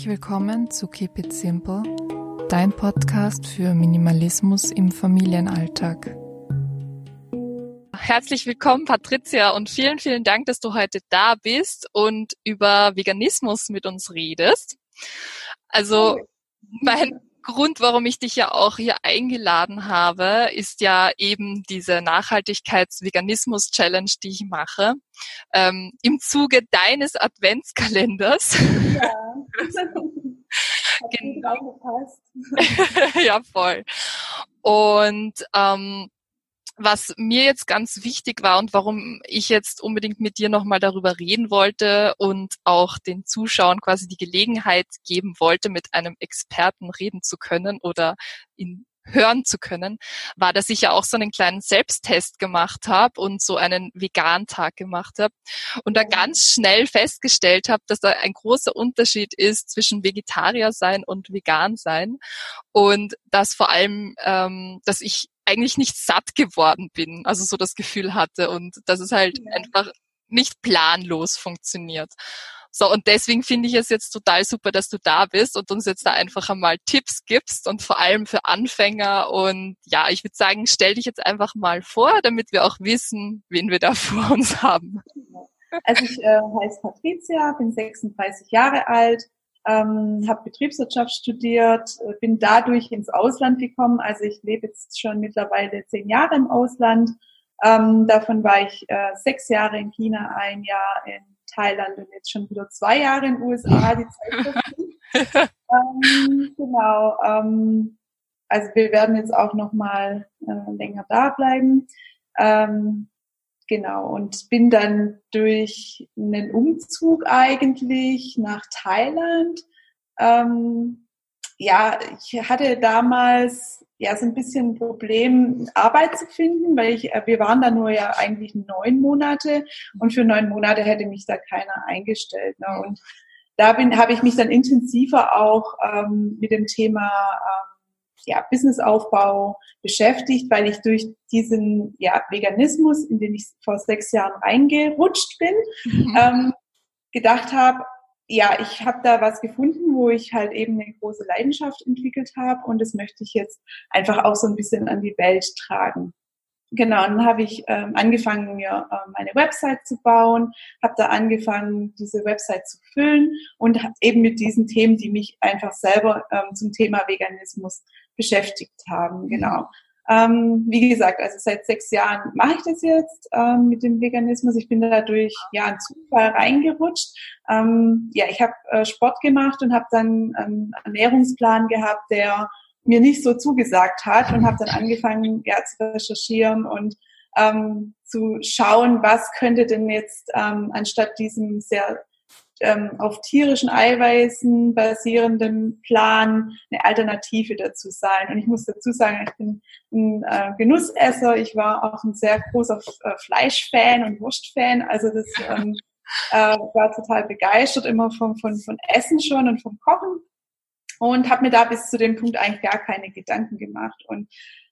Herzlich willkommen zu Keep It Simple, dein Podcast für Minimalismus im Familienalltag. Herzlich willkommen, Patricia, und vielen, vielen Dank, dass du heute da bist und über Veganismus mit uns redest. Also, mein Grund, warum ich dich ja auch hier eingeladen habe, ist ja eben diese Nachhaltigkeits-Veganismus-Challenge, die ich mache, ähm, im Zuge deines Adventskalenders. Ja. genau. ja, voll. Und ähm, was mir jetzt ganz wichtig war und warum ich jetzt unbedingt mit dir nochmal darüber reden wollte und auch den Zuschauern quasi die Gelegenheit geben wollte, mit einem Experten reden zu können oder ihn hören zu können, war, dass ich ja auch so einen kleinen Selbsttest gemacht habe und so einen Vegan-Tag gemacht habe und da ganz schnell festgestellt habe, dass da ein großer Unterschied ist zwischen Vegetarier sein und Vegan sein und dass vor allem, ähm, dass ich eigentlich nicht satt geworden bin, also so das Gefühl hatte und dass es halt einfach nicht planlos funktioniert. So, und deswegen finde ich es jetzt total super, dass du da bist und uns jetzt da einfach einmal Tipps gibst und vor allem für Anfänger. Und ja, ich würde sagen, stell dich jetzt einfach mal vor, damit wir auch wissen, wen wir da vor uns haben. Also ich äh, heiße Patricia, bin 36 Jahre alt, ähm, habe Betriebswirtschaft studiert, äh, bin dadurch ins Ausland gekommen. Also ich lebe jetzt schon mittlerweile zehn Jahre im Ausland. Ähm, davon war ich äh, sechs Jahre in China, ein Jahr in Thailand und jetzt schon wieder zwei Jahre in den USA. Die Zeit ähm, genau. Ähm, also wir werden jetzt auch noch mal äh, länger da bleiben. Ähm, Genau, und bin dann durch einen Umzug eigentlich nach Thailand. Ähm, ja, ich hatte damals ja so ein bisschen ein Problem, Arbeit zu finden, weil ich, äh, wir waren da nur ja eigentlich neun Monate und für neun Monate hätte mich da keiner eingestellt. Ne? Und da bin, habe ich mich dann intensiver auch ähm, mit dem Thema ähm, ja, Businessaufbau beschäftigt, weil ich durch diesen ja, Veganismus, in den ich vor sechs Jahren reingerutscht bin, mhm. ähm, gedacht habe, ja, ich habe da was gefunden, wo ich halt eben eine große Leidenschaft entwickelt habe und das möchte ich jetzt einfach auch so ein bisschen an die Welt tragen. Genau, und dann habe ich ähm, angefangen, mir ähm, eine Website zu bauen, habe da angefangen, diese Website zu füllen und eben mit diesen Themen, die mich einfach selber ähm, zum Thema Veganismus beschäftigt haben. Genau. Ähm, wie gesagt, also seit sechs Jahren mache ich das jetzt ähm, mit dem Veganismus. Ich bin dadurch ja ein Zufall reingerutscht. Ähm, ja, ich habe äh, Sport gemacht und habe dann einen Ernährungsplan gehabt, der mir nicht so zugesagt hat und habe dann angefangen, ja, zu recherchieren und ähm, zu schauen, was könnte denn jetzt ähm, anstatt diesem sehr ähm, auf tierischen Eiweißen basierenden Plan eine Alternative dazu sein. Und ich muss dazu sagen, ich bin ein äh, Genussesser. Ich war auch ein sehr großer äh, Fleischfan und Wurstfan. Also das ähm, äh, war total begeistert immer von, von, von Essen schon und vom Kochen und habe mir da bis zu dem Punkt eigentlich gar keine Gedanken gemacht. Und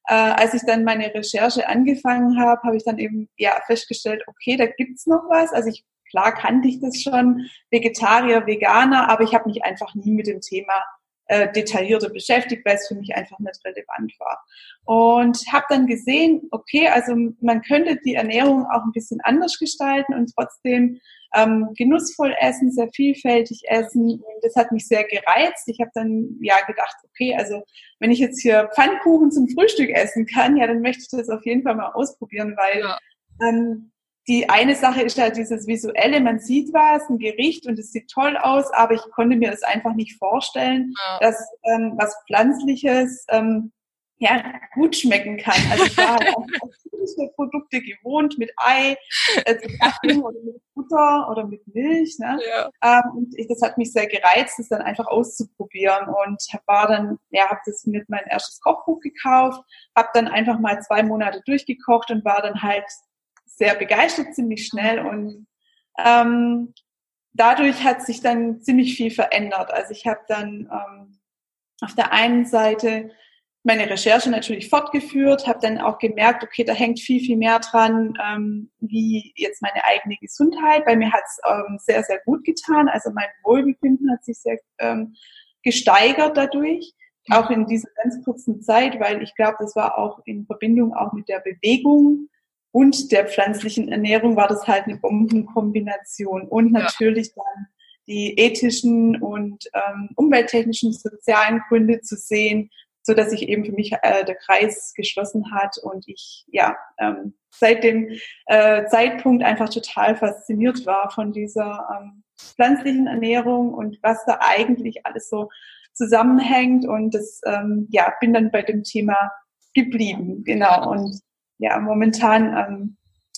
äh, als ich dann meine Recherche angefangen habe, habe ich dann eben ja festgestellt, okay, da gibt's noch was. Also ich klar kannte ich das schon, Vegetarier, Veganer, aber ich habe mich einfach nie mit dem Thema äh, detaillierter beschäftigt, weil es für mich einfach nicht relevant war. Und habe dann gesehen, okay, also man könnte die Ernährung auch ein bisschen anders gestalten und trotzdem ähm, genussvoll essen, sehr vielfältig essen. Das hat mich sehr gereizt. Ich habe dann ja gedacht, okay, also wenn ich jetzt hier Pfannkuchen zum Frühstück essen kann, ja, dann möchte ich das auf jeden Fall mal ausprobieren, weil ja. ähm, die eine Sache ist halt dieses visuelle, man sieht was, ein Gericht und es sieht toll aus, aber ich konnte mir das einfach nicht vorstellen, ja. dass ähm, was Pflanzliches ähm, ja, gut schmecken kann. Also ich war halt auch tierische Produkte gewohnt mit Ei äh, oder mit Butter oder mit Milch. Ne? Ja. Ähm, und ich, das hat mich sehr gereizt, das dann einfach auszuprobieren und war dann, ja, habe das mit mein erstes Kochbuch gekauft, habe dann einfach mal zwei Monate durchgekocht und war dann halt sehr begeistert ziemlich schnell und ähm, dadurch hat sich dann ziemlich viel verändert. Also ich habe dann ähm, auf der einen Seite meine Recherche natürlich fortgeführt, habe dann auch gemerkt, okay, da hängt viel, viel mehr dran, ähm, wie jetzt meine eigene Gesundheit. Bei mir hat es ähm, sehr, sehr gut getan. Also mein Wohlbefinden hat sich sehr ähm, gesteigert dadurch, auch in dieser ganz kurzen Zeit, weil ich glaube, das war auch in Verbindung auch mit der Bewegung und der pflanzlichen Ernährung war das halt eine Bombenkombination. Und natürlich ja. dann die ethischen und ähm, umwelttechnischen, sozialen Gründe zu sehen, so dass sich eben für mich äh, der Kreis geschlossen hat und ich ja ähm, seit dem äh, Zeitpunkt einfach total fasziniert war von dieser ähm, pflanzlichen Ernährung und was da eigentlich alles so zusammenhängt. Und das ähm, ja bin dann bei dem Thema geblieben. Genau. Und ja momentan ähm,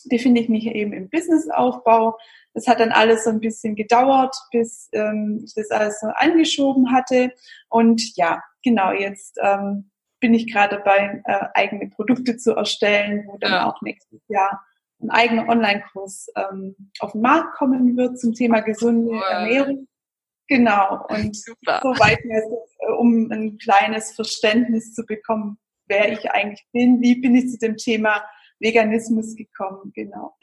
befinde ich mich eben im Businessaufbau. Das hat dann alles so ein bisschen gedauert, bis ähm, ich das alles so angeschoben hatte und ja genau, jetzt ähm, bin ich gerade dabei, äh, eigene Produkte zu erstellen, wo dann ja. auch nächstes Jahr ein eigener Online-Kurs ähm, auf den Markt kommen wird zum Thema gesunde cool. Ernährung. Genau. Und Super. so weit, äh, um ein kleines Verständnis zu bekommen, wer ich eigentlich bin, wie bin ich zu dem Thema Veganismus gekommen, genau.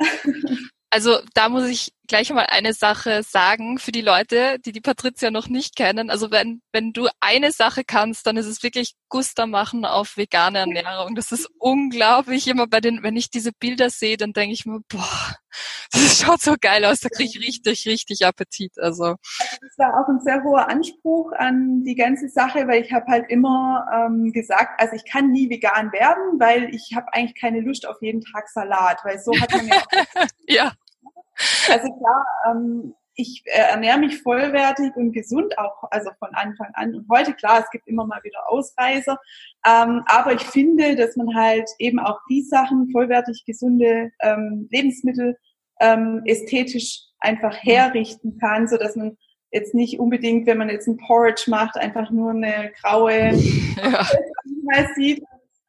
Also da muss ich gleich mal eine Sache sagen für die Leute, die die Patricia noch nicht kennen. Also wenn, wenn du eine Sache kannst, dann ist es wirklich Guster machen auf vegane Ernährung. Das ist unglaublich. Immer bei den, wenn ich diese Bilder sehe, dann denke ich mir, boah, das schaut so geil aus. Da kriege ich richtig, richtig Appetit. Also das war auch ein sehr hoher Anspruch an die ganze Sache, weil ich habe halt immer ähm, gesagt, also ich kann nie vegan werden, weil ich habe eigentlich keine Lust auf jeden Tag Salat, weil so hat man ja. ja. Also klar, ähm, ich äh, ernähre mich vollwertig und gesund auch, also von Anfang an. Und heute, klar, es gibt immer mal wieder Ausreißer. Ähm, aber ich finde, dass man halt eben auch die Sachen, vollwertig gesunde ähm, Lebensmittel, ähm, ästhetisch einfach herrichten kann, so dass man jetzt nicht unbedingt, wenn man jetzt ein Porridge macht, einfach nur eine graue ja. sieht,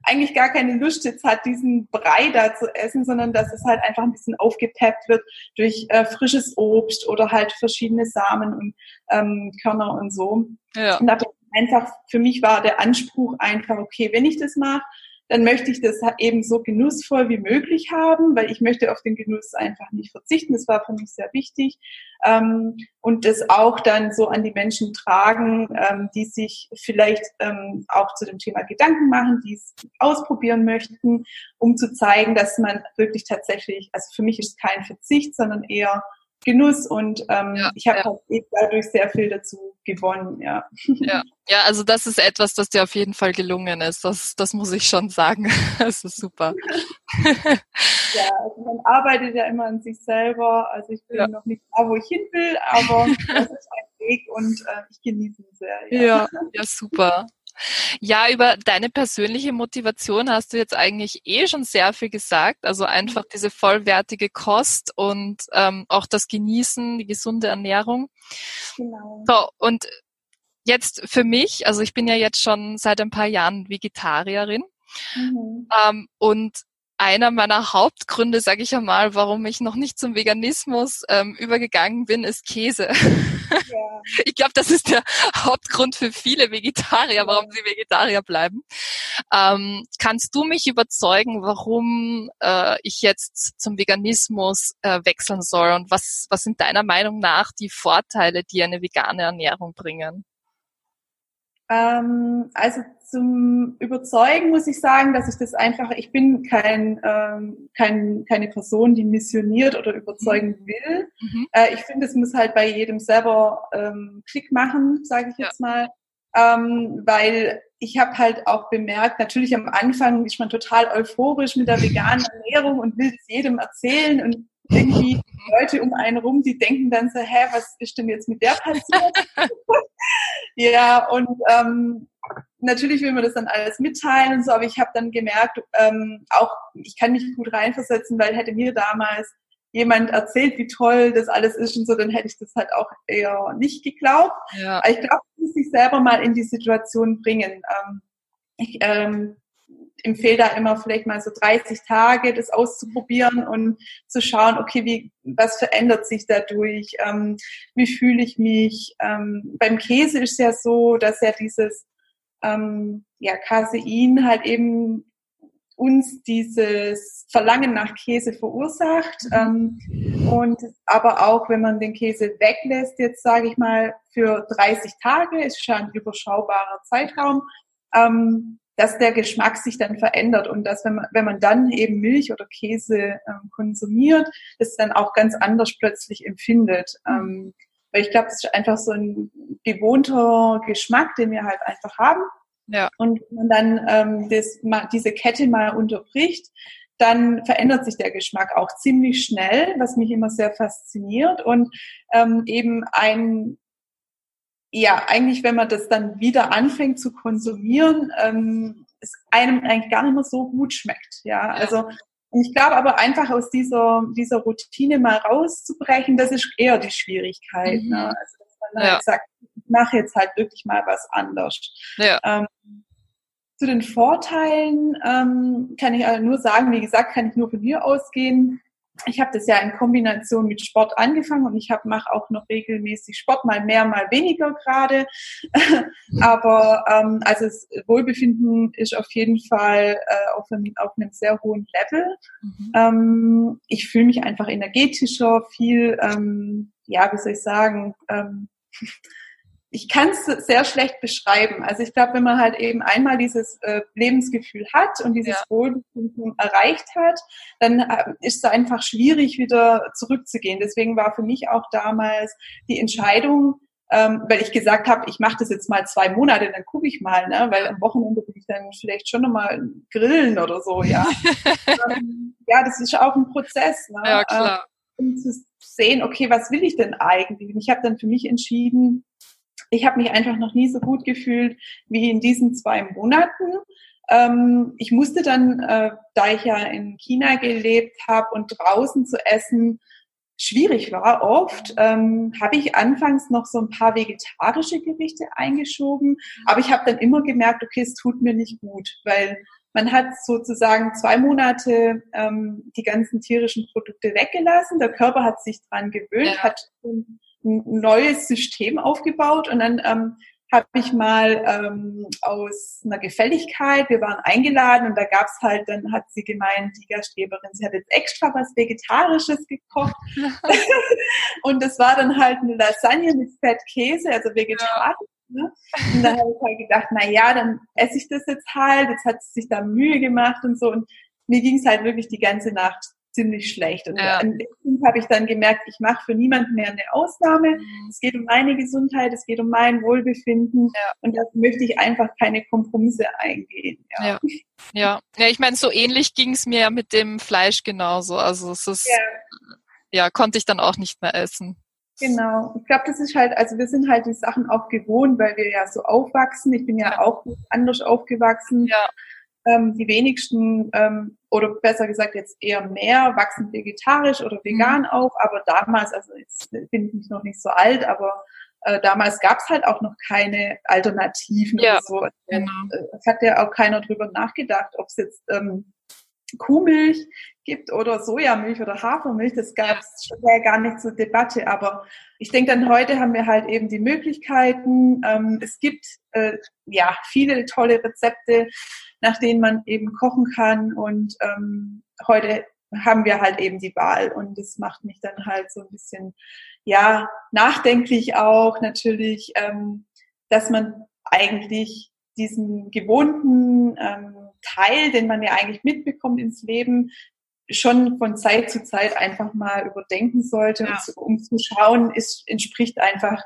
eigentlich gar keine Lust jetzt hat, diesen Brei da zu essen, sondern dass es halt einfach ein bisschen aufgepeppt wird durch äh, frisches Obst oder halt verschiedene Samen und ähm, Körner und so. Ja. Und einfach, für mich war der Anspruch einfach, okay, wenn ich das mache, dann möchte ich das eben so genussvoll wie möglich haben, weil ich möchte auf den Genuss einfach nicht verzichten. Das war für mich sehr wichtig. Ähm, und das auch dann so an die Menschen tragen, ähm, die sich vielleicht ähm, auch zu dem Thema Gedanken machen, die es ausprobieren möchten, um zu zeigen, dass man wirklich tatsächlich, also für mich ist es kein Verzicht, sondern eher Genuss und ähm, ja, ich habe ja. halt eben dadurch sehr viel dazu gewonnen, ja. ja. Ja, also das ist etwas, das dir auf jeden Fall gelungen ist. Das, das muss ich schon sagen. Das ist super. ja, also man arbeitet ja immer an sich selber. Also ich bin ja. noch nicht da, wo ich hin will, aber das ist ein Weg und äh, ich genieße ihn sehr. Ja. ja, ja, super. Ja, über deine persönliche Motivation hast du jetzt eigentlich eh schon sehr viel gesagt. Also einfach mhm. diese vollwertige Kost und ähm, auch das Genießen, die gesunde Ernährung. Genau. So, und jetzt für mich, also ich bin ja jetzt schon seit ein paar Jahren Vegetarierin. Mhm. Ähm, und einer meiner Hauptgründe, sage ich einmal, warum ich noch nicht zum Veganismus ähm, übergegangen bin, ist Käse. Ja. Ich glaube, das ist der Hauptgrund für viele Vegetarier, warum sie Vegetarier bleiben. Ähm, kannst du mich überzeugen, warum äh, ich jetzt zum Veganismus äh, wechseln soll und was, was sind deiner Meinung nach die Vorteile, die eine vegane Ernährung bringen? Ähm, also zum Überzeugen muss ich sagen, dass ich das einfach, ich bin kein, ähm, kein, keine Person, die missioniert oder überzeugen mhm. will. Mhm. Äh, ich finde, es muss halt bei jedem selber ähm, Klick machen, sage ich ja. jetzt mal. Ähm, weil ich habe halt auch bemerkt, natürlich am Anfang ist man total euphorisch mit der veganen Ernährung und will es jedem erzählen und irgendwie Leute um einen rum, die denken dann so, hä, was ist denn jetzt mit der passiert? Ja, und ähm, natürlich will man das dann alles mitteilen und so, aber ich habe dann gemerkt, ähm, auch ich kann mich gut reinversetzen, weil hätte mir damals jemand erzählt, wie toll das alles ist und so, dann hätte ich das halt auch eher nicht geglaubt. Ja. Aber ich glaube, man muss sich selber mal in die Situation bringen. Ähm, ich ähm, empfehle da immer vielleicht mal so 30 Tage, das auszuprobieren und zu schauen, okay, wie, was verändert sich dadurch? Ähm, wie fühle ich mich? Ähm, beim Käse ist ja so, dass ja dieses ähm, ja, Casein halt eben uns dieses Verlangen nach Käse verursacht. Mhm. Ähm, und aber auch, wenn man den Käse weglässt, jetzt sage ich mal für 30 Tage, ist schon ein überschaubarer Zeitraum, ähm, dass der Geschmack sich dann verändert und dass wenn man, wenn man dann eben Milch oder Käse ähm, konsumiert, es dann auch ganz anders plötzlich empfindet. Mhm. Ähm, weil ich glaube, das ist einfach so ein gewohnter Geschmack, den wir halt einfach haben. Ja. Und wenn man dann ähm, das, diese Kette mal unterbricht, dann verändert sich der Geschmack auch ziemlich schnell, was mich immer sehr fasziniert. Und ähm, eben ein, ja, eigentlich, wenn man das dann wieder anfängt zu konsumieren, ähm, es einem eigentlich gar nicht mehr so gut schmeckt. Ja, also ich glaube aber einfach aus dieser, dieser Routine mal rauszubrechen, das ist eher die Schwierigkeit. Mhm. Ne? Also, dass man ja. halt sagt, mache jetzt halt wirklich mal was anders. Ja. Ähm, zu den Vorteilen ähm, kann ich also nur sagen, wie gesagt, kann ich nur von mir ausgehen. Ich habe das ja in Kombination mit Sport angefangen und ich mache auch noch regelmäßig Sport, mal mehr, mal weniger gerade. Aber ähm, also das Wohlbefinden ist auf jeden Fall äh, auf, einem, auf einem sehr hohen Level. Mhm. Ähm, ich fühle mich einfach energetischer, viel, ähm, ja, wie soll ich sagen, ähm, ich kann es sehr schlecht beschreiben. Also ich glaube, wenn man halt eben einmal dieses äh, Lebensgefühl hat und dieses ja. Wohlbefinden erreicht hat, dann äh, ist es einfach schwierig, wieder zurückzugehen. Deswegen war für mich auch damals die Entscheidung, ähm, weil ich gesagt habe, ich mache das jetzt mal zwei Monate, dann gucke ich mal, ne? weil am Wochenende will ich dann vielleicht schon nochmal grillen oder so, ja. ähm, ja, das ist auch ein Prozess. Ne? Ja, klar. Ähm, um zu sehen, okay, was will ich denn eigentlich? Und ich habe dann für mich entschieden, ich habe mich einfach noch nie so gut gefühlt wie in diesen zwei Monaten. Ähm, ich musste dann, äh, da ich ja in China gelebt habe und draußen zu essen schwierig war oft, ähm, habe ich anfangs noch so ein paar vegetarische Gerichte eingeschoben, aber ich habe dann immer gemerkt, okay, es tut mir nicht gut, weil man hat sozusagen zwei Monate ähm, die ganzen tierischen Produkte weggelassen, der Körper hat sich dran gewöhnt, ja. hat neues System aufgebaut und dann ähm, habe ich mal ähm, aus einer Gefälligkeit, wir waren eingeladen und da gab's halt, dann hat sie gemeint, die Gastgeberin, sie hat jetzt extra was Vegetarisches gekocht. und das war dann halt eine Lasagne mit Fettkäse, also vegetarisch. Ja. Ne? Und da habe ich halt gedacht, na ja, dann esse ich das jetzt halt, jetzt hat sie sich da Mühe gemacht und so. Und mir ging es halt wirklich die ganze Nacht ziemlich schlecht. Und ja. an dem Punkt habe ich dann gemerkt, ich mache für niemanden mehr eine Ausnahme. Mhm. Es geht um meine Gesundheit, es geht um mein Wohlbefinden ja. und da möchte ich einfach keine Kompromisse eingehen. Ja, ja. ja. ja ich meine, so ähnlich ging es mir ja mit dem Fleisch genauso. Also es ist, ja. konnte ich dann auch nicht mehr essen. Genau. Ich glaube, das ist halt, also wir sind halt die Sachen auch gewohnt, weil wir ja so aufwachsen. Ich bin ja, auch anders aufgewachsen. Ja. Ähm, die wenigsten ähm, oder besser gesagt jetzt eher mehr, wachsen vegetarisch oder vegan mhm. auf, aber damals, also jetzt bin ich noch nicht so alt, aber äh, damals gab es halt auch noch keine Alternativen ja, oder so. Genau. Äh, es hat ja auch keiner drüber nachgedacht, ob es jetzt ähm, Kuhmilch gibt oder Sojamilch oder Hafermilch, das gab es ja gar nicht zur Debatte. Aber ich denke, dann heute haben wir halt eben die Möglichkeiten. Ähm, es gibt äh, ja viele tolle Rezepte nach denen man eben kochen kann. Und ähm, heute haben wir halt eben die Wahl und das macht mich dann halt so ein bisschen, ja, nachdenklich auch natürlich, ähm, dass man eigentlich diesen gewohnten ähm, Teil, den man ja eigentlich mitbekommt ins Leben, schon von Zeit zu Zeit einfach mal überdenken sollte, ja. um, zu schauen, ist, entspricht einfach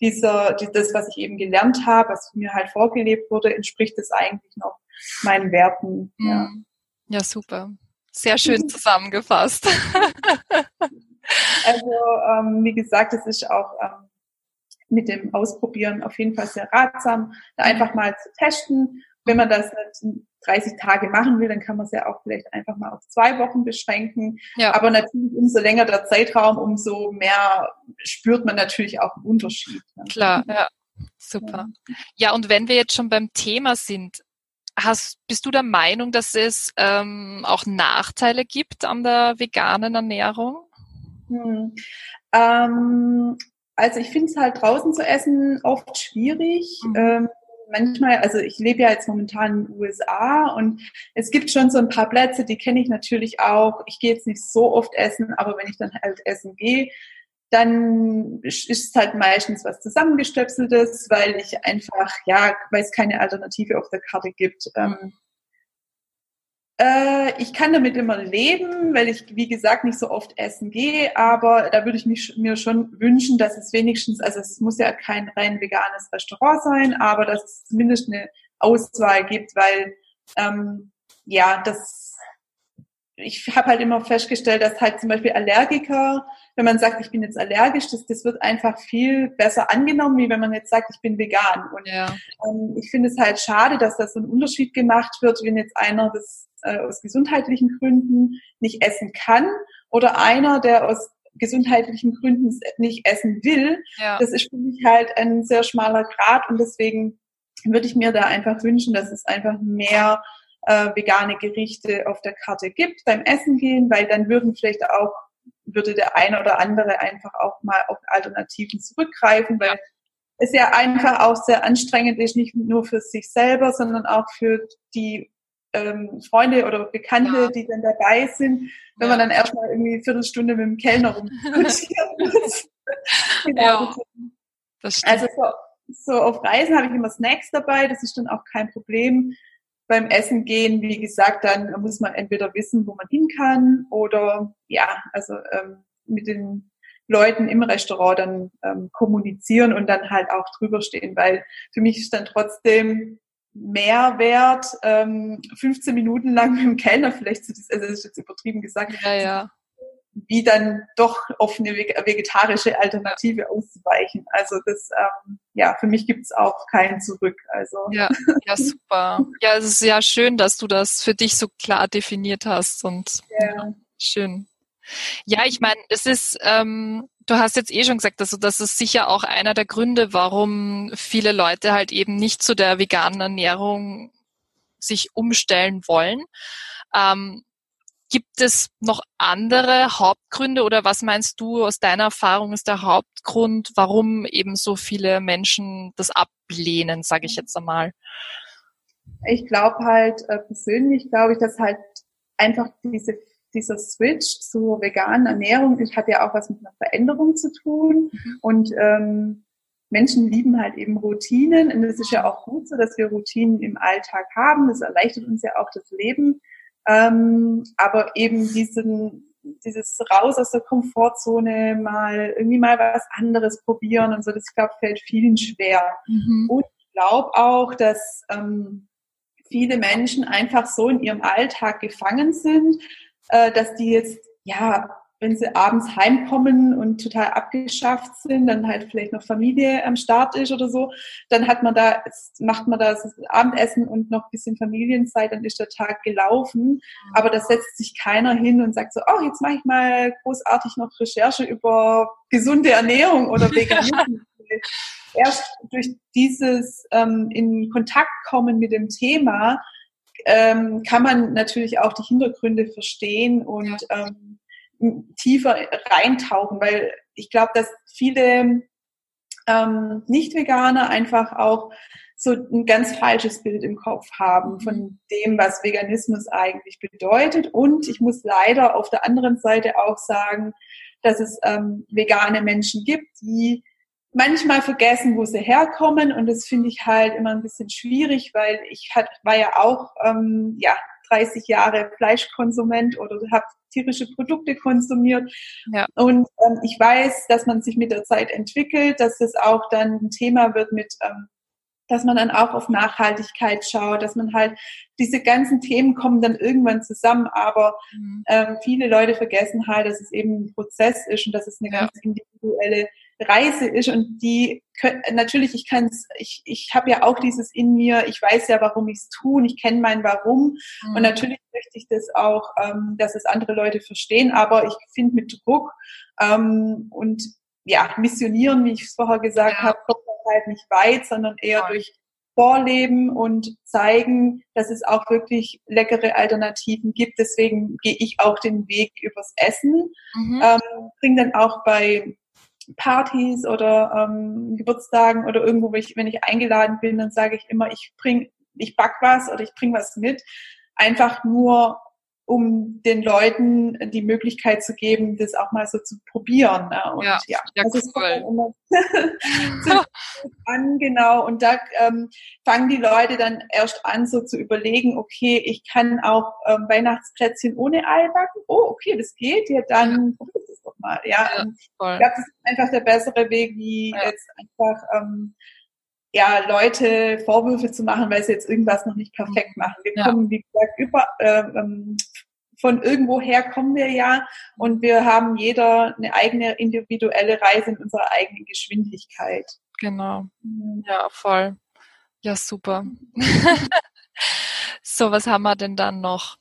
dieser, das, was ich eben gelernt habe, was mir halt vorgelebt wurde, entspricht es eigentlich noch meinen Werten. Ja, mhm. ja super. Sehr schön zusammengefasst. also, ähm, wie gesagt, es ist auch ähm, mit dem Ausprobieren auf jeden Fall sehr ratsam, da einfach mal zu testen. Wenn man das nicht 30 Tage machen will, dann kann man es ja auch vielleicht einfach mal auf zwei Wochen beschränken. Ja. Aber natürlich, umso länger der Zeitraum, umso mehr spürt man natürlich auch einen Unterschied. Ne? Klar, ja. Super. Ja, und wenn wir jetzt schon beim Thema sind, Hast, bist du der Meinung, dass es ähm, auch Nachteile gibt an der veganen Ernährung? Hm. Ähm, also ich finde es halt draußen zu essen oft schwierig. Mhm. Ähm, manchmal, also ich lebe ja jetzt momentan in den USA und es gibt schon so ein paar Plätze, die kenne ich natürlich auch. Ich gehe jetzt nicht so oft essen, aber wenn ich dann halt essen gehe, dann ist es halt meistens was zusammengestöpseltes, weil ich einfach, ja, weil es keine Alternative auf der Karte gibt. Ähm, äh, ich kann damit immer leben, weil ich, wie gesagt, nicht so oft essen gehe, aber da würde ich mich, mir schon wünschen, dass es wenigstens, also es muss ja kein rein veganes Restaurant sein, aber dass es zumindest eine Auswahl gibt, weil ähm, ja, das ich habe halt immer festgestellt, dass halt zum Beispiel Allergiker, wenn man sagt, ich bin jetzt allergisch, das, das wird einfach viel besser angenommen, wie wenn man jetzt sagt, ich bin vegan. Und ja. ähm, ich finde es halt schade, dass da so ein Unterschied gemacht wird, wenn jetzt einer das äh, aus gesundheitlichen Gründen nicht essen kann oder einer, der aus gesundheitlichen Gründen nicht essen will. Ja. Das ist für mich halt ein sehr schmaler Grad und deswegen würde ich mir da einfach wünschen, dass es einfach mehr äh, vegane Gerichte auf der Karte gibt beim Essen gehen, weil dann würden vielleicht auch würde der eine oder andere einfach auch mal auf Alternativen zurückgreifen, weil es ja einfach auch sehr anstrengend ist, nicht nur für sich selber, sondern auch für die ähm, Freunde oder Bekannte, ja. die dann dabei sind, wenn ja. man dann erstmal irgendwie eine Viertelstunde mit dem Kellner rumdiskutieren muss. genau. Ja, das stimmt. Also so, so auf Reisen habe ich immer Snacks dabei, das ist dann auch kein Problem. Beim Essen gehen, wie gesagt, dann muss man entweder wissen, wo man hin kann oder ja, also ähm, mit den Leuten im Restaurant dann ähm, kommunizieren und dann halt auch drüber stehen, weil für mich ist dann trotzdem Mehrwert, ähm, 15 Minuten lang mit dem Kellner vielleicht, zu, also das ist jetzt übertrieben gesagt, ja, ja. Wie dann doch auf eine vegetarische Alternative auszuweichen. Also das, ähm, ja, für mich gibt es auch kein Zurück. Also ja, ja, super. Ja, es ist ja schön, dass du das für dich so klar definiert hast und ja. schön. Ja, ich meine, es ist, ähm, du hast jetzt eh schon gesagt, also das ist sicher auch einer der Gründe, warum viele Leute halt eben nicht zu der veganen Ernährung sich umstellen wollen. Ähm, gibt es noch andere Hauptgründe oder was meinst du aus deiner Erfahrung ist der Hauptgrund, warum eben so viele Menschen das ablehnen, sage ich jetzt einmal? Ich glaube halt äh, persönlich, glaube ich, dass halt einfach diese dieser Switch zur veganen Ernährung hat ja auch was mit einer Veränderung zu tun. Und ähm, Menschen lieben halt eben Routinen. Und es ist ja auch gut so, dass wir Routinen im Alltag haben. Das erleichtert uns ja auch das Leben. Ähm, aber eben diesen, dieses raus aus der Komfortzone, mal irgendwie mal was anderes probieren und so, das ich glaube, fällt vielen schwer. Mhm. Und ich glaube auch, dass ähm, viele Menschen einfach so in ihrem Alltag gefangen sind, äh, dass die jetzt, ja, wenn sie abends heimkommen und total abgeschafft sind, dann halt vielleicht noch Familie am Start ist oder so, dann hat man da, macht man das Abendessen und noch ein bisschen Familienzeit, dann ist der Tag gelaufen. Aber da setzt sich keiner hin und sagt so, oh, jetzt mache ich mal großartig noch Recherche über gesunde Ernährung oder Veganismus. Erst durch dieses ähm, in Kontakt kommen mit dem Thema ähm, kann man natürlich auch die Hintergründe verstehen und ähm, tiefer reintauchen, weil ich glaube, dass viele ähm, Nicht-Veganer einfach auch so ein ganz falsches Bild im Kopf haben von mhm. dem, was Veganismus eigentlich bedeutet. Und ich muss leider auf der anderen Seite auch sagen, dass es ähm, vegane Menschen gibt, die manchmal vergessen, wo sie herkommen und das finde ich halt immer ein bisschen schwierig, weil ich hat, war ja auch ähm, ja 30 Jahre Fleischkonsument oder habe tierische Produkte konsumiert ja. und ähm, ich weiß, dass man sich mit der Zeit entwickelt, dass es auch dann ein Thema wird mit ähm, dass man dann auch auf Nachhaltigkeit schaut, dass man halt diese ganzen Themen kommen dann irgendwann zusammen, aber mhm. ähm, viele Leute vergessen halt, dass es eben ein Prozess ist und dass es eine ja. ganz individuelle Reise ist und die natürlich ich kann ich ich habe ja auch dieses in mir ich weiß ja warum ich es tue ich kenne mein Warum mhm. und natürlich möchte ich das auch ähm, dass es andere Leute verstehen aber ich finde mit Druck ähm, und ja missionieren wie ich es vorher gesagt ja. habe kommt man halt nicht weit sondern eher ja. durch Vorleben und zeigen, dass es auch wirklich leckere Alternativen gibt. Deswegen gehe ich auch den Weg übers Essen. Mhm. Ähm, bringe dann auch bei Partys oder ähm, Geburtstagen oder irgendwo, wenn ich, wenn ich eingeladen bin, dann sage ich immer, ich bring, ich back was oder ich bring was mit. Einfach nur, um den Leuten die Möglichkeit zu geben, das auch mal so zu probieren. Ne? Und ja, ja, ja das cool. ist an, genau. Und da ähm, fangen die Leute dann erst an, so zu überlegen, okay, ich kann auch ähm, Weihnachtsplätzchen ohne Ei backen. Oh, okay, das geht. Ja, dann ja. das doch mal. Ja, ja ich glaube, das ist einfach der bessere Weg, wie ja. jetzt einfach ähm, ja, Leute Vorwürfe zu machen, weil sie jetzt irgendwas noch nicht perfekt machen. Wir ja. kommen, wie gesagt, über, äh, ähm, von irgendwoher kommen wir ja und wir haben jeder eine eigene individuelle Reise in unserer eigenen Geschwindigkeit. Genau. Ja, voll. Ja, super. so, was haben wir denn dann noch?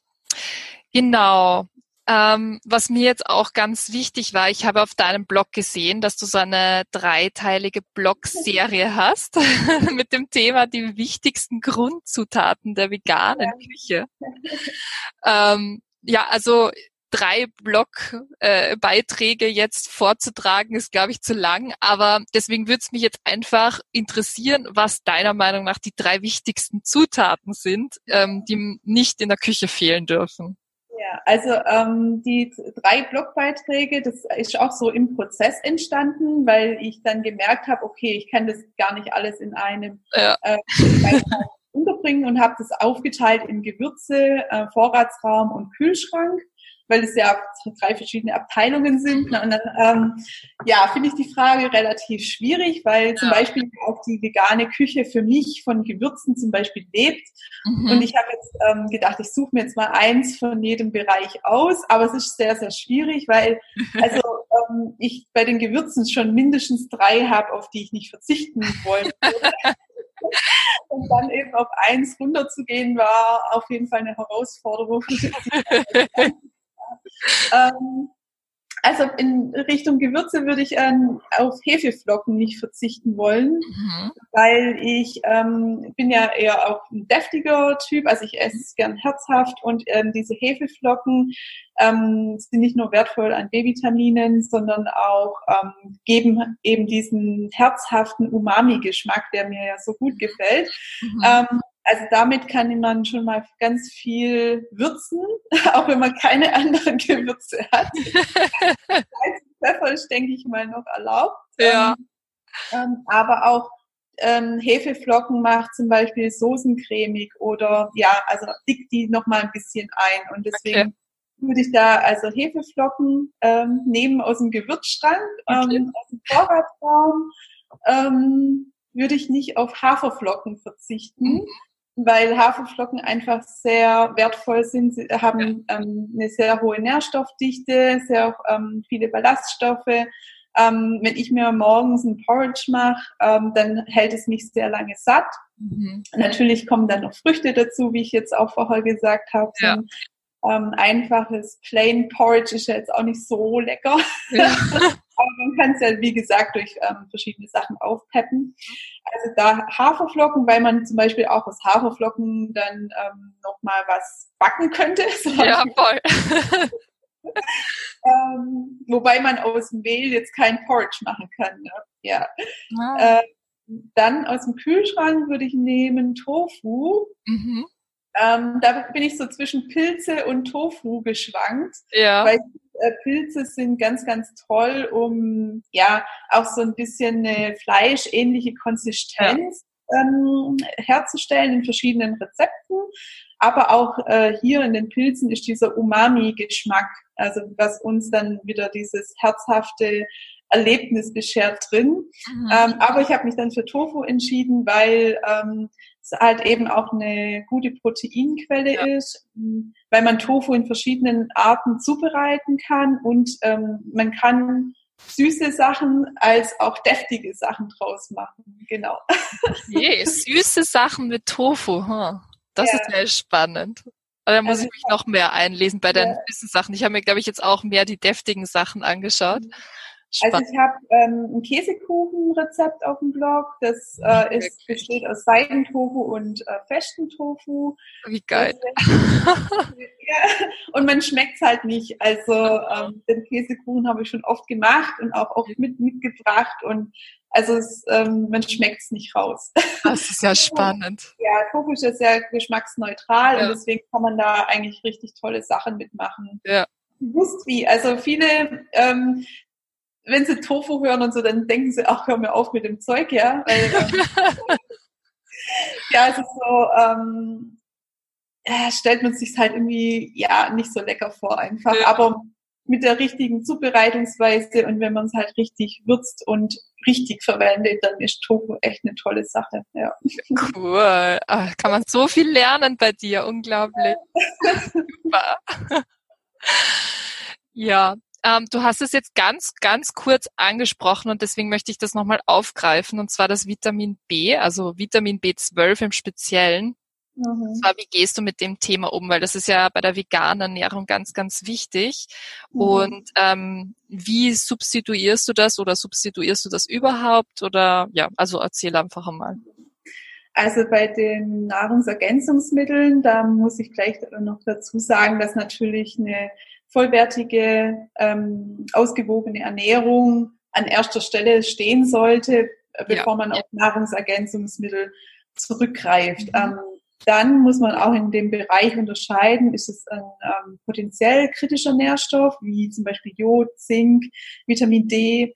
Genau. Ähm, was mir jetzt auch ganz wichtig war, ich habe auf deinem Blog gesehen, dass du so eine dreiteilige Blogserie hast mit dem Thema die wichtigsten Grundzutaten der veganen Küche. Ähm, ja, also drei Blogbeiträge äh, jetzt vorzutragen, ist, glaube ich, zu lang. Aber deswegen würde es mich jetzt einfach interessieren, was deiner Meinung nach die drei wichtigsten Zutaten sind, ähm, die nicht in der Küche fehlen dürfen. Ja, also ähm, die drei Blogbeiträge, das ist auch so im Prozess entstanden, weil ich dann gemerkt habe, okay, ich kann das gar nicht alles in einem ja. äh, unterbringen und habe das aufgeteilt in Gewürze, äh, Vorratsraum und Kühlschrank weil es ja drei verschiedene Abteilungen sind. Und dann, ähm, ja, finde ich die Frage relativ schwierig, weil zum ja. Beispiel auch die vegane Küche für mich von Gewürzen zum Beispiel lebt. Mhm. Und ich habe jetzt ähm, gedacht, ich suche mir jetzt mal eins von jedem Bereich aus, aber es ist sehr, sehr schwierig, weil also ähm, ich bei den Gewürzen schon mindestens drei habe, auf die ich nicht verzichten wollte. Und dann eben auf eins runterzugehen, war auf jeden Fall eine Herausforderung. ähm, also in Richtung Gewürze würde ich ähm, auf Hefeflocken nicht verzichten wollen, mhm. weil ich ähm, bin ja eher auch ein deftiger Typ, also ich esse es gern herzhaft und ähm, diese Hefeflocken ähm, sind nicht nur wertvoll an B-Vitaminen, sondern auch ähm, geben eben diesen herzhaften Umami-Geschmack, der mir ja so gut gefällt. Mhm. Ähm, also damit kann man schon mal ganz viel würzen, auch wenn man keine anderen Gewürze hat. Pfeffer ist, denke ich mal, noch erlaubt. Ja. Ähm, ähm, aber auch ähm, Hefeflocken macht zum Beispiel Soßen cremig oder ja, also dickt die noch mal ein bisschen ein. Und deswegen okay. würde ich da also Hefeflocken ähm, nehmen aus dem Gewürzschrank, okay. ähm, aus dem Vorratsraum. Ähm, würde ich nicht auf Haferflocken verzichten. Weil Haferflocken einfach sehr wertvoll sind. Sie haben ähm, eine sehr hohe Nährstoffdichte, sehr ähm, viele Ballaststoffe. Ähm, wenn ich mir morgens ein Porridge mache, ähm, dann hält es mich sehr lange satt. Mhm. Natürlich kommen dann noch Früchte dazu, wie ich jetzt auch vorher gesagt habe. Ja. Ähm, einfaches Plain Porridge ist ja jetzt auch nicht so lecker. Ja. Aber man kann es ja, wie gesagt, durch ähm, verschiedene Sachen aufpeppen. Also da Haferflocken, weil man zum Beispiel auch aus Haferflocken dann ähm, nochmal was backen könnte. So ja, voll. ähm, wobei man aus Mehl jetzt kein Porridge machen kann. Ne? Ja. Ah. Äh, dann aus dem Kühlschrank würde ich nehmen Tofu. Mhm. Ähm, da bin ich so zwischen Pilze und Tofu geschwankt. Ja. Weil äh, Pilze sind ganz, ganz toll, um ja auch so ein bisschen eine fleischähnliche Konsistenz ähm, herzustellen in verschiedenen Rezepten. Aber auch äh, hier in den Pilzen ist dieser Umami-Geschmack, also was uns dann wieder dieses herzhafte Erlebnis beschert drin. Mhm. Ähm, aber ich habe mich dann für Tofu entschieden, weil ähm, halt eben auch eine gute Proteinquelle ja. ist, weil man Tofu in verschiedenen Arten zubereiten kann und ähm, man kann süße Sachen als auch deftige Sachen draus machen. Genau. Je, süße Sachen mit Tofu. Huh. Das ja. ist sehr spannend. Aber da muss also ich mich noch mehr einlesen bei den ja. süßen Sachen. Ich habe mir, glaube ich, jetzt auch mehr die deftigen Sachen angeschaut. Mhm. Spannend. Also ich habe ähm, ein Käsekuchenrezept auf dem Blog. Das äh, ist, besteht aus Seidentofu und äh, festen Tofu. Wie geil. Und man schmeckt es halt nicht. Also ähm, den Käsekuchen habe ich schon oft gemacht und auch oft mit, mitgebracht und also es, ähm, man schmeckt es nicht raus. Das ist ja spannend. Ja, Tofu ist ja sehr geschmacksneutral ja. und deswegen kann man da eigentlich richtig tolle Sachen mitmachen. Ja. Wusst wie, also viele, ähm, wenn sie Tofu hören und so, dann denken sie, ach, hör mir auf mit dem Zeug, ja. Weil, ähm, ja, es ist so, ähm, ja, stellt man sich halt irgendwie ja nicht so lecker vor einfach. Ja. Aber mit der richtigen Zubereitungsweise und wenn man es halt richtig würzt und richtig verwendet, dann ist Tofu echt eine tolle Sache. Ja. Cool. Ach, kann man so viel lernen bei dir. Unglaublich. Super. ja, ähm, du hast es jetzt ganz, ganz kurz angesprochen und deswegen möchte ich das nochmal aufgreifen und zwar das Vitamin B, also Vitamin B12 im Speziellen. Mhm. Zwar, wie gehst du mit dem Thema um? Weil das ist ja bei der veganen Ernährung ganz, ganz wichtig. Mhm. Und ähm, wie substituierst du das oder substituierst du das überhaupt? Oder ja, also erzähl einfach einmal. Also bei den Nahrungsergänzungsmitteln, da muss ich gleich noch dazu sagen, dass natürlich eine vollwertige, ähm, ausgewogene Ernährung an erster Stelle stehen sollte, bevor ja. man auf Nahrungsergänzungsmittel zurückgreift. Mhm. Ähm, dann muss man auch in dem Bereich unterscheiden, ist es ein ähm, potenziell kritischer Nährstoff, wie zum Beispiel Jod, Zink, Vitamin D,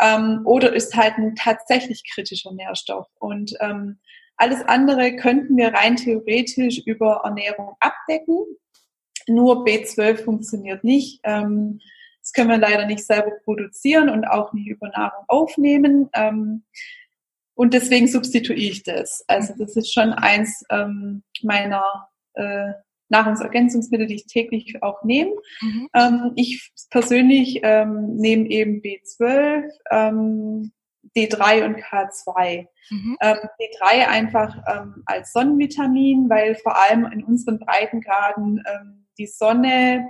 ähm, oder ist halt ein tatsächlich kritischer Nährstoff. Und ähm, alles andere könnten wir rein theoretisch über Ernährung abdecken. Nur B12 funktioniert nicht. Ähm, das können wir leider nicht selber produzieren und auch nicht über Nahrung aufnehmen. Ähm, und deswegen substituiere ich das. Also das ist schon eins ähm, meiner äh, Nahrungsergänzungsmittel, die ich täglich auch nehme. Mhm. Ähm, ich persönlich ähm, nehme eben B12, ähm, D3 und K2. Mhm. Ähm, D3 einfach ähm, als Sonnenvitamin, weil vor allem in unseren Breitengraden ähm, die Sonne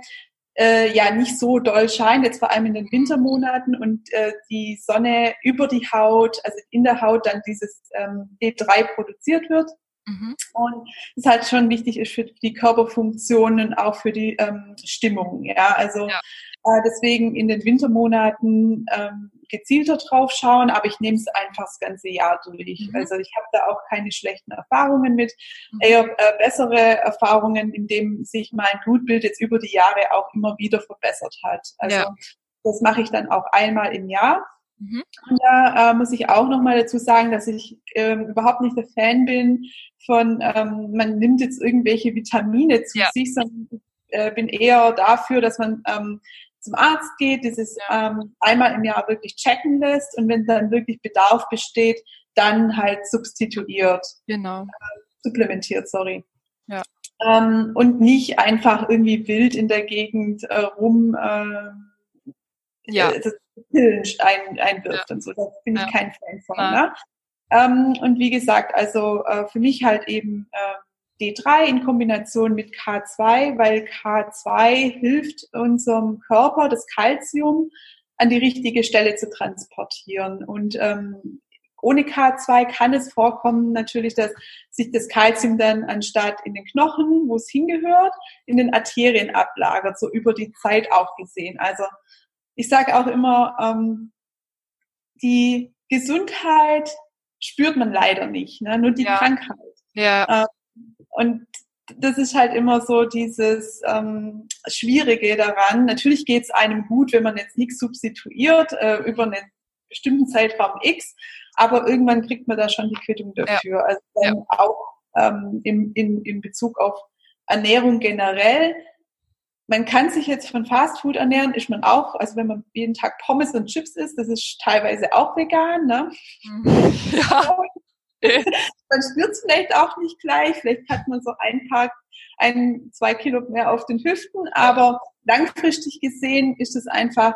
äh, ja nicht so doll scheint, jetzt vor allem in den Wintermonaten und äh, die Sonne über die Haut, also in der Haut dann dieses ähm, D3 produziert wird. Mhm. Und das halt schon wichtig ist für die Körperfunktionen, auch für die ähm, Stimmung. Ja, also ja. Äh, deswegen in den Wintermonaten ähm, gezielter drauf schauen, aber ich nehme es einfach das ganze Jahr durch. Mhm. Also ich habe da auch keine schlechten Erfahrungen mit, mhm. eher äh, bessere Erfahrungen, indem sich mein Blutbild jetzt über die Jahre auch immer wieder verbessert hat. Also ja. das mache ich dann auch einmal im Jahr. Mhm. Und da äh, muss ich auch nochmal dazu sagen, dass ich ähm, überhaupt nicht der Fan bin von, ähm, man nimmt jetzt irgendwelche Vitamine zu ja. sich, sondern äh, bin eher dafür, dass man ähm, zum Arzt geht, dieses ja. ähm, einmal im Jahr wirklich checken lässt und wenn dann wirklich Bedarf besteht, dann halt substituiert. Genau. Äh, supplementiert, sorry. Ja. Ähm, und nicht einfach irgendwie wild in der Gegend äh, rum äh, ja. das Pillen ein, einwirft ja. und so. Da bin ich kein Fan von. Ne? Ähm, und wie gesagt, also äh, für mich halt eben äh, D3 in Kombination mit K2, weil K2 hilft unserem Körper, das Kalzium an die richtige Stelle zu transportieren. Und ähm, ohne K2 kann es vorkommen natürlich, dass sich das Kalzium dann anstatt in den Knochen, wo es hingehört, in den Arterien ablagert, so über die Zeit auch gesehen. Also ich sage auch immer, ähm, die Gesundheit spürt man leider nicht, ne? nur die ja. Krankheit. Ja. Und das ist halt immer so dieses ähm, Schwierige daran. Natürlich geht es einem gut, wenn man jetzt nichts substituiert äh, über einen bestimmten Zeitraum X, aber irgendwann kriegt man da schon die Quittung dafür. Ja. Also dann ja. auch ähm, im, in, in Bezug auf Ernährung generell. Man kann sich jetzt von Fastfood ernähren, ist man auch, also wenn man jeden Tag Pommes und Chips isst, das ist teilweise auch vegan, ne? Mhm. Ja. man spürt es vielleicht auch nicht gleich, vielleicht hat man so ein paar, ein, zwei Kilo mehr auf den Hüften, aber langfristig gesehen ist es einfach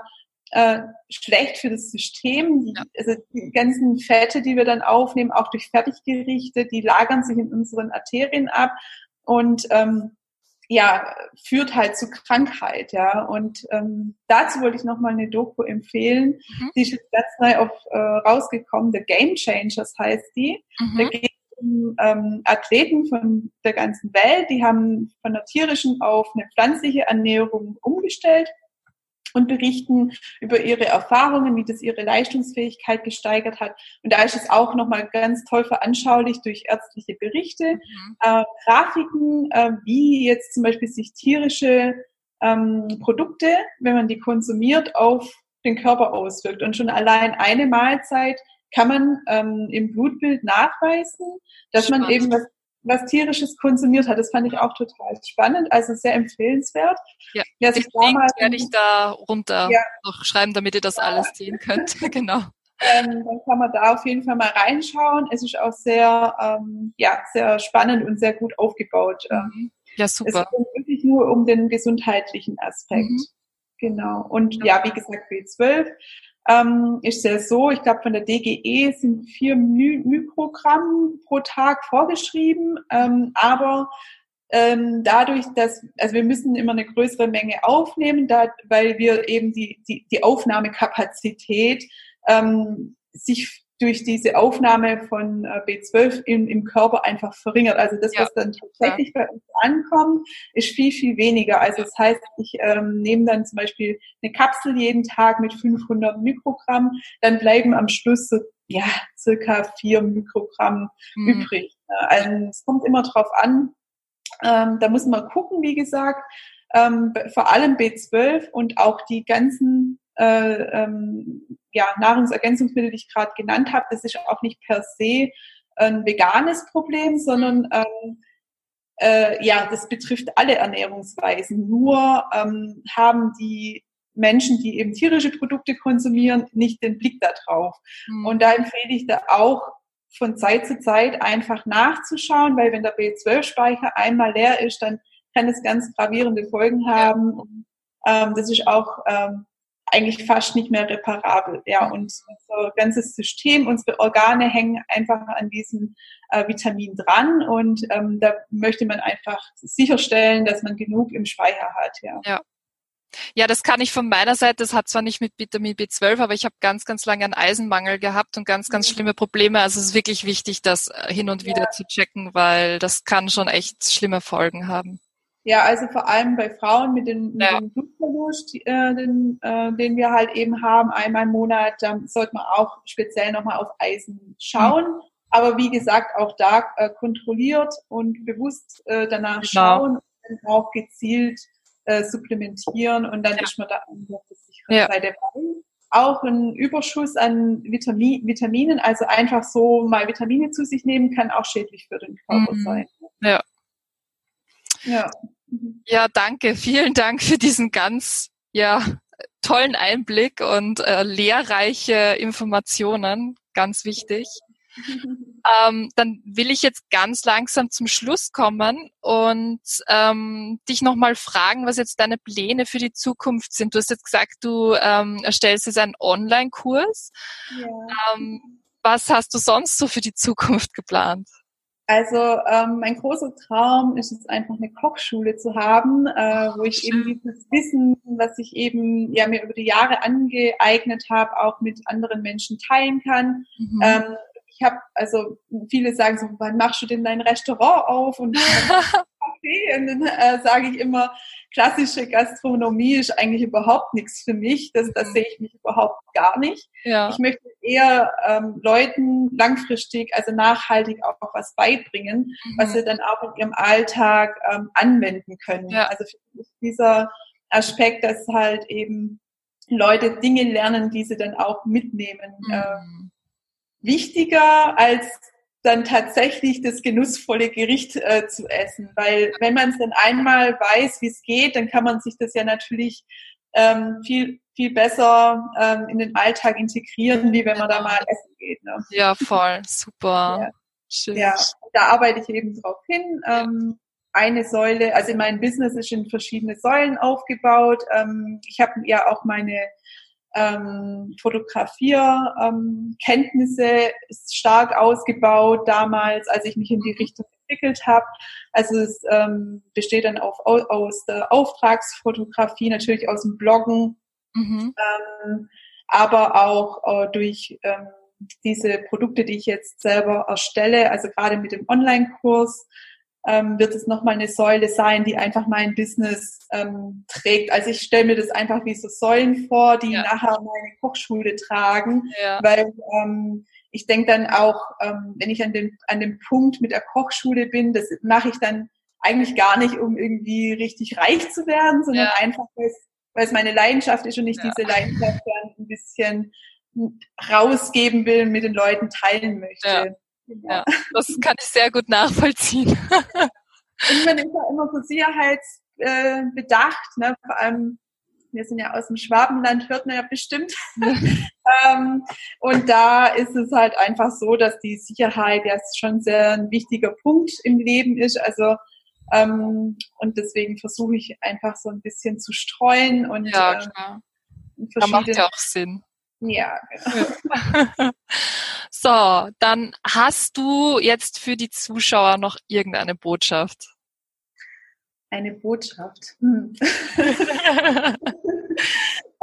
äh, schlecht für das System. Die. Also die ganzen Fette, die wir dann aufnehmen, auch durch Fertiggerichte, die lagern sich in unseren Arterien ab und ähm, ja, führt halt zu Krankheit, ja. Und ähm, dazu wollte ich nochmal eine Doku empfehlen. Mhm. Die ist jetzt ganz neu auf, äh, rausgekommen. The Game Changers heißt die. Mhm. Da geht es ähm, Athleten von der ganzen Welt, die haben von der tierischen auf eine pflanzliche Ernährung umgestellt und berichten über ihre Erfahrungen, wie das ihre Leistungsfähigkeit gesteigert hat. Und da ist es auch nochmal ganz toll veranschaulicht durch ärztliche Berichte, mhm. äh, Grafiken, äh, wie jetzt zum Beispiel sich tierische ähm, Produkte, wenn man die konsumiert, auf den Körper auswirkt. Und schon allein eine Mahlzeit kann man ähm, im Blutbild nachweisen, dass spannend. man eben was, was tierisches konsumiert hat. Das fand ich auch total spannend, also sehr empfehlenswert. Ja, ja ich damals, werde ich da runter ja. noch schreiben, damit ihr das alles sehen könnt. genau. Ähm, dann kann man da auf jeden Fall mal reinschauen. Es ist auch sehr, ähm, ja, sehr spannend und sehr gut aufgebaut. Mhm. Ja, super. Es geht wirklich nur um den gesundheitlichen Aspekt. Mhm. Genau. Und ja, wie gesagt, B12 ähm, ist ja so, ich glaube von der DGE sind vier My Mikrogramm pro Tag vorgeschrieben, ähm, aber ähm, dadurch, dass, also wir müssen immer eine größere Menge aufnehmen, da, weil wir eben die, die, die Aufnahmekapazität ähm, sich durch diese Aufnahme von äh, B12 im, im Körper einfach verringert. Also das, ja. was dann tatsächlich ja. bei uns ankommt, ist viel, viel weniger. Also das heißt, ich ähm, nehme dann zum Beispiel eine Kapsel jeden Tag mit 500 Mikrogramm, dann bleiben am Schluss so, ja, circa vier Mikrogramm mhm. übrig. Also es kommt immer drauf an. Ähm, da muss man gucken, wie gesagt, ähm, vor allem B12 und auch die ganzen äh, ähm, ja, Nahrungsergänzungsmittel, die ich gerade genannt habe, das ist auch nicht per se ein veganes Problem, sondern ähm, äh, ja, das betrifft alle Ernährungsweisen. Nur ähm, haben die Menschen, die eben tierische Produkte konsumieren, nicht den Blick darauf. Mhm. Und da empfehle ich da auch von Zeit zu Zeit einfach nachzuschauen, weil wenn der B12-Speicher einmal leer ist, dann kann es ganz gravierende Folgen haben. Ja. Ähm, das ist auch ähm, eigentlich fast nicht mehr reparabel. Ja, und unser ganzes System, unsere Organe hängen einfach an diesem äh, Vitamin dran und ähm, da möchte man einfach sicherstellen, dass man genug im Speicher hat. Ja. ja. Ja, das kann ich von meiner Seite. Das hat zwar nicht mit Vitamin B12, aber ich habe ganz, ganz lange einen Eisenmangel gehabt und ganz, ganz schlimme Probleme. Also es ist wirklich wichtig, das äh, hin und wieder ja. zu checken, weil das kann schon echt schlimme Folgen haben. Ja, also vor allem bei Frauen mit, den, mit ja. dem Blutverlust, äh, den, äh, den wir halt eben haben, einmal im Monat, dann sollte man auch speziell nochmal auf Eisen schauen. Mhm. Aber wie gesagt, auch da äh, kontrolliert und bewusst äh, danach genau. schauen und auch gezielt äh, supplementieren und dann ja. ist man da der sicheren ja. Seite. Auch ein Überschuss an Vitamin, Vitaminen, also einfach so mal Vitamine zu sich nehmen, kann auch schädlich für den Körper mhm. sein. Ja. Ja. Ja, danke. Vielen Dank für diesen ganz, ja, tollen Einblick und äh, lehrreiche Informationen. Ganz wichtig. ähm, dann will ich jetzt ganz langsam zum Schluss kommen und ähm, dich nochmal fragen, was jetzt deine Pläne für die Zukunft sind. Du hast jetzt gesagt, du ähm, erstellst jetzt einen Online-Kurs. Ja. Ähm, was hast du sonst so für die Zukunft geplant? Also ähm, mein großer Traum ist es einfach eine Kochschule zu haben, äh, wo ich eben dieses Wissen, was ich eben ja mir über die Jahre angeeignet habe, auch mit anderen Menschen teilen kann. Mhm. Ähm, ich habe also viele sagen so, wann machst du denn dein Restaurant auf und Kaffee? Und dann äh, sage ich immer, klassische Gastronomie ist eigentlich überhaupt nichts für mich. Das, das mhm. sehe ich mich überhaupt gar nicht. Ja. Ich möchte eher ähm, Leuten langfristig, also nachhaltig auch, auch was beibringen, mhm. was sie dann auch in ihrem Alltag ähm, anwenden können. Ja. Also dieser Aspekt, dass halt eben Leute Dinge lernen, die sie dann auch mitnehmen. Mhm. Ähm, wichtiger als dann tatsächlich das genussvolle Gericht äh, zu essen. Weil wenn man es dann einmal weiß, wie es geht, dann kann man sich das ja natürlich ähm, viel, viel besser ähm, in den Alltag integrieren, wie wenn man da mal essen geht. Ne? Ja, voll, super. ja. Schön. ja, da arbeite ich eben drauf hin. Ähm, eine Säule, also mein Business ist in verschiedene Säulen aufgebaut. Ähm, ich habe ja auch meine ähm, Fotografierkenntnisse ähm, ist stark ausgebaut damals, als ich mich in die. Richtung entwickelt habe. Also es ähm, besteht dann auf, aus der Auftragsfotografie, natürlich aus dem Bloggen, mhm. ähm, aber auch äh, durch ähm, diese Produkte, die ich jetzt selber erstelle, also gerade mit dem Online-Kurs, ähm, wird es nochmal eine Säule sein, die einfach mein Business ähm, trägt. Also ich stelle mir das einfach wie so Säulen vor, die ja. nachher meine Kochschule tragen, ja. weil ähm, ich denke dann auch, ähm, wenn ich an dem, an dem Punkt mit der Kochschule bin, das mache ich dann eigentlich gar nicht, um irgendwie richtig reich zu werden, sondern ja. einfach, weil es meine Leidenschaft ist und ich diese Leidenschaft dann ein bisschen rausgeben will und mit den Leuten teilen möchte. Ja, das kann ich sehr gut nachvollziehen. und man ist ja immer so sicherheitsbedacht, äh, ne? vor allem wir sind ja aus dem Schwabenland, hört man ja bestimmt. ähm, und da ist es halt einfach so, dass die Sicherheit ja schon sehr ein wichtiger Punkt im Leben ist. Also ähm, und deswegen versuche ich einfach so ein bisschen zu streuen und ja, ähm, klar. Ähm, da macht ja auch Sinn. Ja, genau. so, dann hast du jetzt für die Zuschauer noch irgendeine Botschaft? Eine Botschaft. Hm.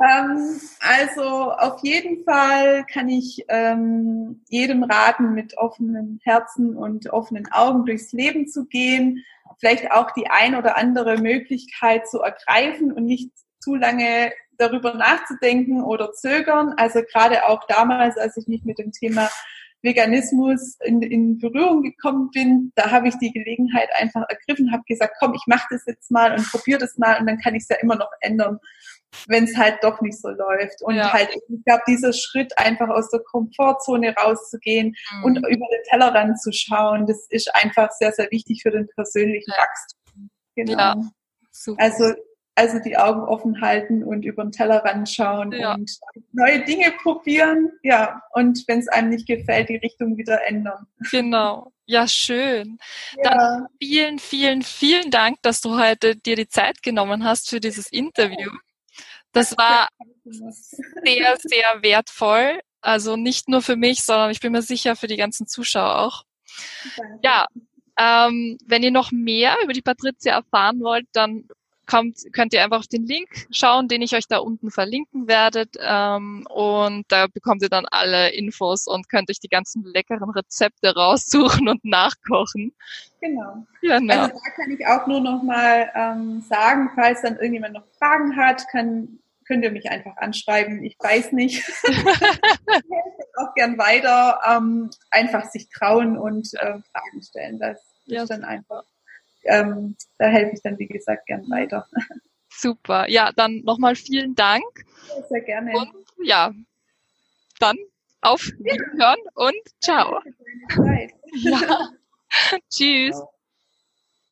ähm, also auf jeden Fall kann ich ähm, jedem raten, mit offenen Herzen und offenen Augen durchs Leben zu gehen, vielleicht auch die ein oder andere Möglichkeit zu ergreifen und nicht zu lange darüber nachzudenken oder zögern. Also gerade auch damals, als ich mich mit dem Thema Veganismus in, in Berührung gekommen bin, da habe ich die Gelegenheit einfach ergriffen, habe gesagt, komm, ich mache das jetzt mal und probiere das mal und dann kann ich es ja immer noch ändern, wenn es halt doch nicht so läuft. Und ja. halt, ich glaube, dieser Schritt einfach aus der Komfortzone rauszugehen mhm. und über den Tellerrand zu schauen, das ist einfach sehr, sehr wichtig für den persönlichen ja. Wachstum. Genau. Ja, super. Also also die Augen offen halten und über den Tellerrand schauen ja. und neue Dinge probieren, ja, und wenn es einem nicht gefällt, die Richtung wieder ändern. Genau. Ja, schön. Ja. Dann vielen, vielen, vielen Dank, dass du heute dir die Zeit genommen hast für dieses Interview. Das war sehr, sehr wertvoll. Also nicht nur für mich, sondern ich bin mir sicher für die ganzen Zuschauer auch. Danke. Ja, ähm, wenn ihr noch mehr über die Patricia erfahren wollt, dann kommt, könnt ihr einfach auf den Link schauen, den ich euch da unten verlinken werdet. Ähm, und da bekommt ihr dann alle Infos und könnt euch die ganzen leckeren Rezepte raussuchen und nachkochen. Genau. genau. Also da kann ich auch nur noch mal ähm, sagen, falls dann irgendjemand noch Fragen hat, kann, könnt ihr mich einfach anschreiben. Ich weiß nicht. ich helfe auch gern weiter. Ähm, einfach sich trauen und äh, Fragen stellen. Das ja. ist dann einfach ähm, da helfe ich dann, wie gesagt, gern weiter. Super. Ja, dann nochmal vielen Dank. Sehr gerne. Und ja, dann auf Wiederhören und ciao. Ja. Tschüss.